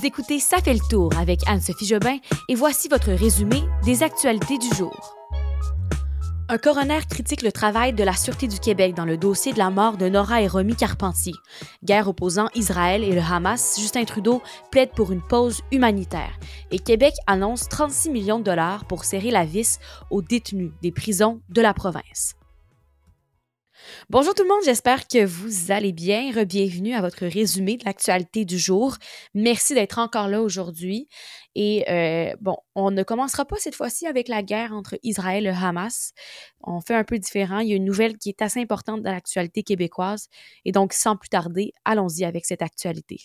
Vous écoutez Ça fait le tour avec Anne-Sophie Jobin et voici votre résumé des actualités du jour. Un coroner critique le travail de la Sûreté du Québec dans le dossier de la mort de Nora et Romy Carpentier. Guerre opposant Israël et le Hamas, Justin Trudeau plaide pour une pause humanitaire. Et Québec annonce 36 millions de dollars pour serrer la vis aux détenus des prisons de la province. Bonjour tout le monde, j'espère que vous allez bien. Bienvenue à votre résumé de l'actualité du jour. Merci d'être encore là aujourd'hui. Et euh, bon, on ne commencera pas cette fois-ci avec la guerre entre Israël et Hamas. On fait un peu différent. Il y a une nouvelle qui est assez importante dans l'actualité québécoise. Et donc, sans plus tarder, allons-y avec cette actualité.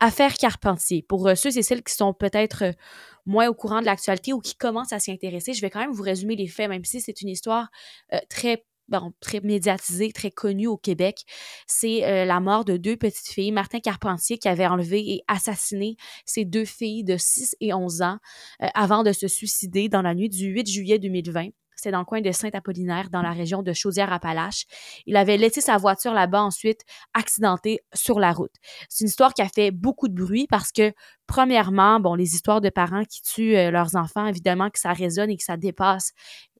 Affaire Carpentier. Pour euh, ceux et celles qui sont peut-être euh, moins au courant de l'actualité ou qui commencent à s'y intéresser, je vais quand même vous résumer les faits, même si c'est une histoire très Très médiatisée, très connue au Québec. C'est la mort de deux petites filles. Martin Carpentier qui avait enlevé et assassiné ces deux filles de 6 et 11 ans avant de se suicider dans la nuit du 8 juillet 2020. C'était dans le coin de Saint-Apollinaire, dans la région de Chaudière-Appalaches. Il avait laissé sa voiture là-bas ensuite accidentée sur la route. C'est une histoire qui a fait beaucoup de bruit parce que, premièrement, bon, les histoires de parents qui tuent euh, leurs enfants, évidemment que ça résonne et que ça dépasse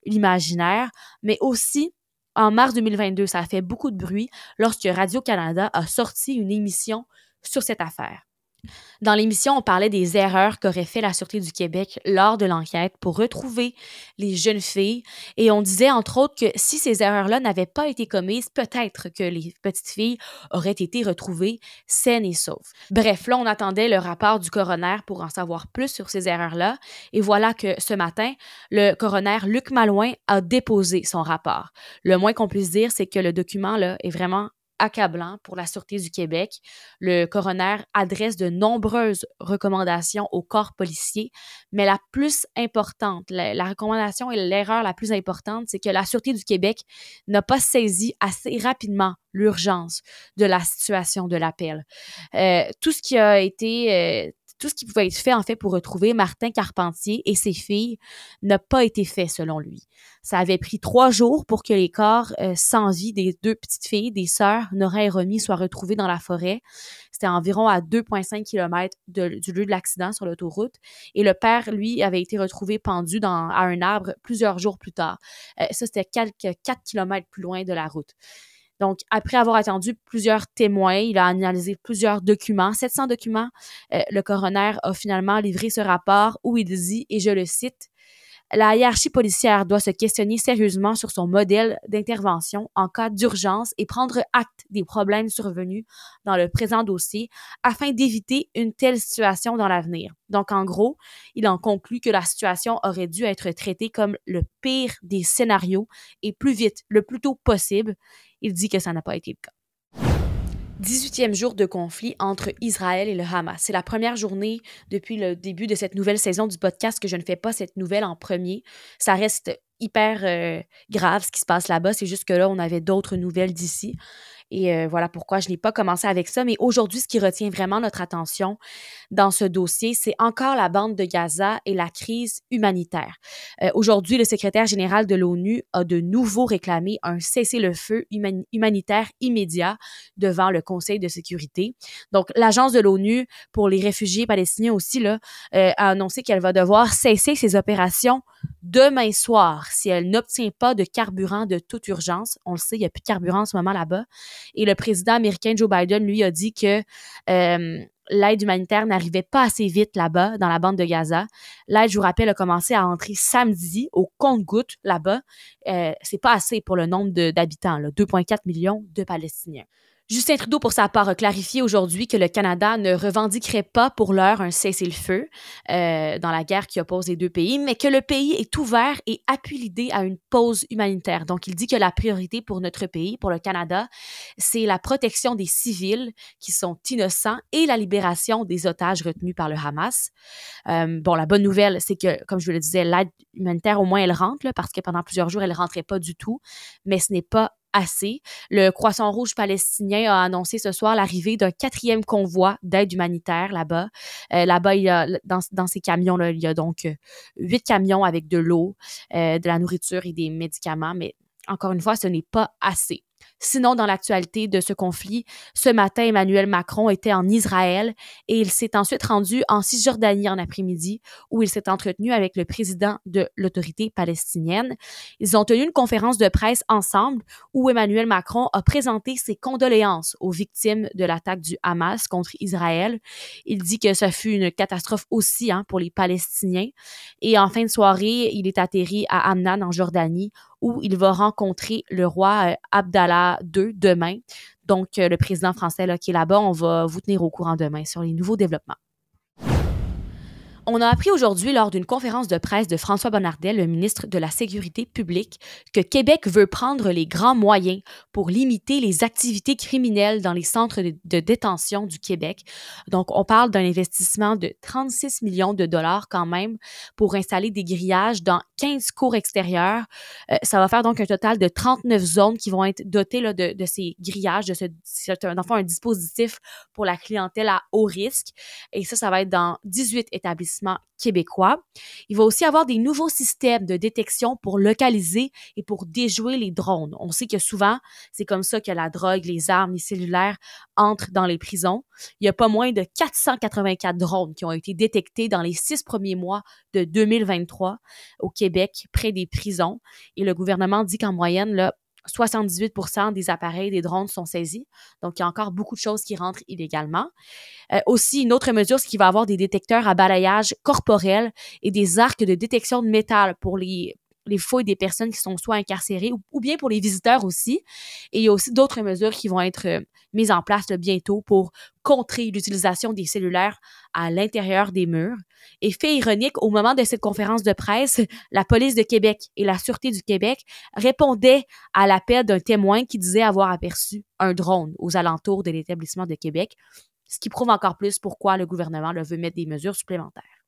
l'imaginaire, mais aussi en mars 2022, ça a fait beaucoup de bruit lorsque Radio-Canada a sorti une émission sur cette affaire. Dans l'émission, on parlait des erreurs qu'aurait fait la Sûreté du Québec lors de l'enquête pour retrouver les jeunes filles et on disait entre autres que si ces erreurs-là n'avaient pas été commises, peut-être que les petites filles auraient été retrouvées saines et sauves. Bref, là, on attendait le rapport du coroner pour en savoir plus sur ces erreurs-là et voilà que ce matin, le coroner Luc Malouin a déposé son rapport. Le moins qu'on puisse dire, c'est que le document là est vraiment accablant pour la Sûreté du Québec. Le coroner adresse de nombreuses recommandations au corps policier, mais la plus importante, la, recommandation et l'erreur la plus importante, c'est que la Sûreté du Québec n'a pas saisi assez rapidement l'urgence de la situation de l'appel. Euh, tout ce qui a été euh, tout ce qui pouvait être fait en fait pour retrouver Martin Carpentier et ses filles n'a pas été fait selon lui. Ça avait pris trois jours pour que les corps euh, sans vie des deux petites filles, des sœurs Nora et Romy, soient retrouvés dans la forêt. C'était environ à 2,5 km du lieu de l'accident sur l'autoroute. Et le père, lui, avait été retrouvé pendu dans, à un arbre plusieurs jours plus tard. Euh, ça, c'était quelques 4 km plus loin de la route. Donc, après avoir attendu plusieurs témoins, il a analysé plusieurs documents, 700 documents, euh, le coroner a finalement livré ce rapport où il dit, et je le cite, la hiérarchie policière doit se questionner sérieusement sur son modèle d'intervention en cas d'urgence et prendre acte des problèmes survenus dans le présent dossier afin d'éviter une telle situation dans l'avenir. Donc, en gros, il en conclut que la situation aurait dû être traitée comme le pire des scénarios et plus vite, le plus tôt possible. Il dit que ça n'a pas été le cas. 18e jour de conflit entre Israël et le Hamas. C'est la première journée depuis le début de cette nouvelle saison du podcast que je ne fais pas cette nouvelle en premier. Ça reste hyper euh, grave ce qui se passe là-bas. C'est juste que là, on avait d'autres nouvelles d'ici. Et euh, voilà pourquoi je n'ai pas commencé avec ça. Mais aujourd'hui, ce qui retient vraiment notre attention dans ce dossier, c'est encore la bande de Gaza et la crise humanitaire. Euh, aujourd'hui, le secrétaire général de l'ONU a de nouveau réclamé un cessez-le-feu humanitaire immédiat devant le Conseil de sécurité. Donc, l'Agence de l'ONU pour les réfugiés palestiniens aussi là, euh, a annoncé qu'elle va devoir cesser ses opérations demain soir si elle n'obtient pas de carburant de toute urgence. On le sait, il n'y a plus de carburant en ce moment là-bas. Et le président américain Joe Biden, lui, a dit que euh, l'aide humanitaire n'arrivait pas assez vite là-bas, dans la bande de Gaza. L'aide, je vous rappelle, a commencé à entrer samedi au compte-goutte là-bas. Euh, c'est pas assez pour le nombre d'habitants, 2,4 millions de Palestiniens. Justin Trudeau, pour sa part, a clarifié aujourd'hui que le Canada ne revendiquerait pas pour l'heure un cessez-le-feu euh, dans la guerre qui oppose les deux pays, mais que le pays est ouvert et appuie l'idée à une pause humanitaire. Donc, il dit que la priorité pour notre pays, pour le Canada, c'est la protection des civils qui sont innocents et la libération des otages retenus par le Hamas. Euh, bon, la bonne nouvelle, c'est que, comme je vous le disais, l'aide humanitaire, au moins, elle rentre, là, parce que pendant plusieurs jours, elle ne rentrait pas du tout, mais ce n'est pas assez. Le Croissant Rouge palestinien a annoncé ce soir l'arrivée d'un quatrième convoi d'aide humanitaire là-bas. Euh, là-bas, dans ces camions-là, il y a donc euh, huit camions avec de l'eau, euh, de la nourriture et des médicaments, mais encore une fois, ce n'est pas assez. Sinon, dans l'actualité de ce conflit, ce matin, Emmanuel Macron était en Israël et il s'est ensuite rendu en Cisjordanie en après-midi où il s'est entretenu avec le président de l'autorité palestinienne. Ils ont tenu une conférence de presse ensemble où Emmanuel Macron a présenté ses condoléances aux victimes de l'attaque du Hamas contre Israël. Il dit que ça fut une catastrophe aussi hein, pour les Palestiniens. Et en fin de soirée, il est atterri à Amman en Jordanie où il va rencontrer le roi euh, Abdallah II demain. Donc, euh, le président français là, qui est là-bas, on va vous tenir au courant demain sur les nouveaux développements. On a appris aujourd'hui lors d'une conférence de presse de François Bonnardel, le ministre de la Sécurité publique, que Québec veut prendre les grands moyens pour limiter les activités criminelles dans les centres de, détention du Québec. Donc, on parle d'un investissement de 36 millions de dollars quand même pour installer des grillages dans 15 cours extérieurs. Euh, ça va faire donc un total de 39 zones qui vont être dotées là, de, ces grillages, de ce, un dispositif pour la clientèle à haut risque. Et ça, ça va être dans 18 établissements québécois. Il va aussi avoir des nouveaux systèmes de détection pour localiser et pour déjouer les drones. On sait que souvent, c'est comme ça que la drogue, les armes, les cellulaires entrent dans les prisons. Il y a pas moins de 484 drones qui ont été détectés dans les six premiers mois de 2023 au Québec, près des prisons. Et le gouvernement dit qu'en moyenne, là, 78% des appareils des drones sont saisis. Donc, il y a encore beaucoup de choses qui rentrent illégalement. Euh, aussi, une autre mesure, c'est qu'il va avoir des détecteurs à balayage corporel et des arcs de détection de métal pour les, les fouilles des personnes qui sont soit incarcérées ou, bien pour les visiteurs aussi. Et il y a aussi d'autres mesures qui vont être euh, mises en place bientôt pour contrer l'utilisation des cellulaires à l'intérieur des murs. Et fait ironique, au moment de cette conférence de presse, la police de Québec et la Sûreté du Québec répondaient à l'appel d'un témoin qui disait avoir aperçu un drone aux alentours de l'établissement de Québec, ce qui prouve encore plus pourquoi le gouvernement veut mettre des mesures supplémentaires.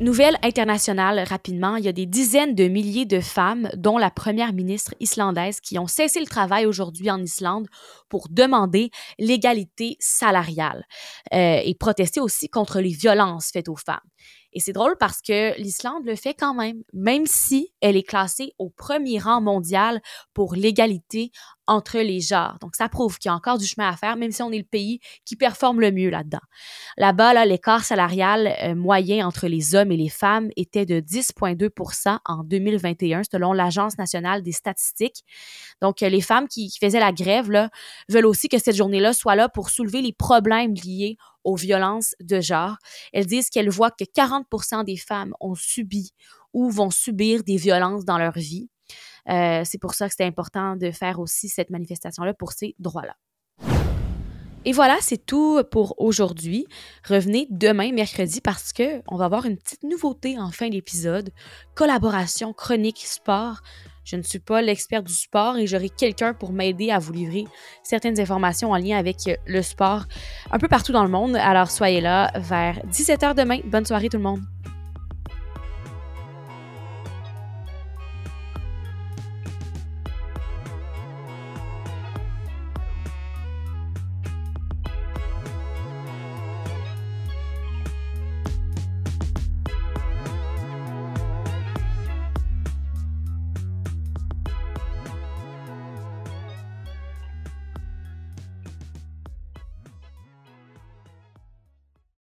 Nouvelle internationale rapidement, il y a des dizaines de milliers de femmes, dont la première ministre islandaise, qui ont cessé le travail aujourd'hui en Islande pour demander l'égalité salariale euh, et protester aussi contre les violences faites aux femmes. Et c'est drôle parce que l'Islande le fait quand même, même si elle est classée au premier rang mondial pour l'égalité entre les genres. Donc, ça prouve qu'il y a encore du chemin à faire, même si on est le pays qui performe le mieux là-dedans. Là-bas, là, l'écart salarial euh, moyen entre les hommes et les femmes était de 10,2% en 2021, selon l'Agence nationale des statistiques. Donc, euh, les femmes qui, faisaient la grève veulent aussi que cette journée-là soit là pour soulever les problèmes liés aux violences de genre. Elles disent qu'elles voient que 40 des femmes ont subi ou vont subir des violences dans leur vie. Euh, c'est pour ça que c'est important de faire aussi cette manifestation-là pour ces droits-là. Et voilà, c'est tout pour aujourd'hui. Revenez demain, mercredi, parce que on va avoir une petite nouveauté en fin d'épisode. Collaboration chronique sport. Je ne suis pas l'expert du sport et j'aurai quelqu'un pour m'aider à vous livrer certaines informations en lien avec euh, le sport un peu partout dans le monde. Alors soyez là vers 17h demain. Bonne soirée tout le monde.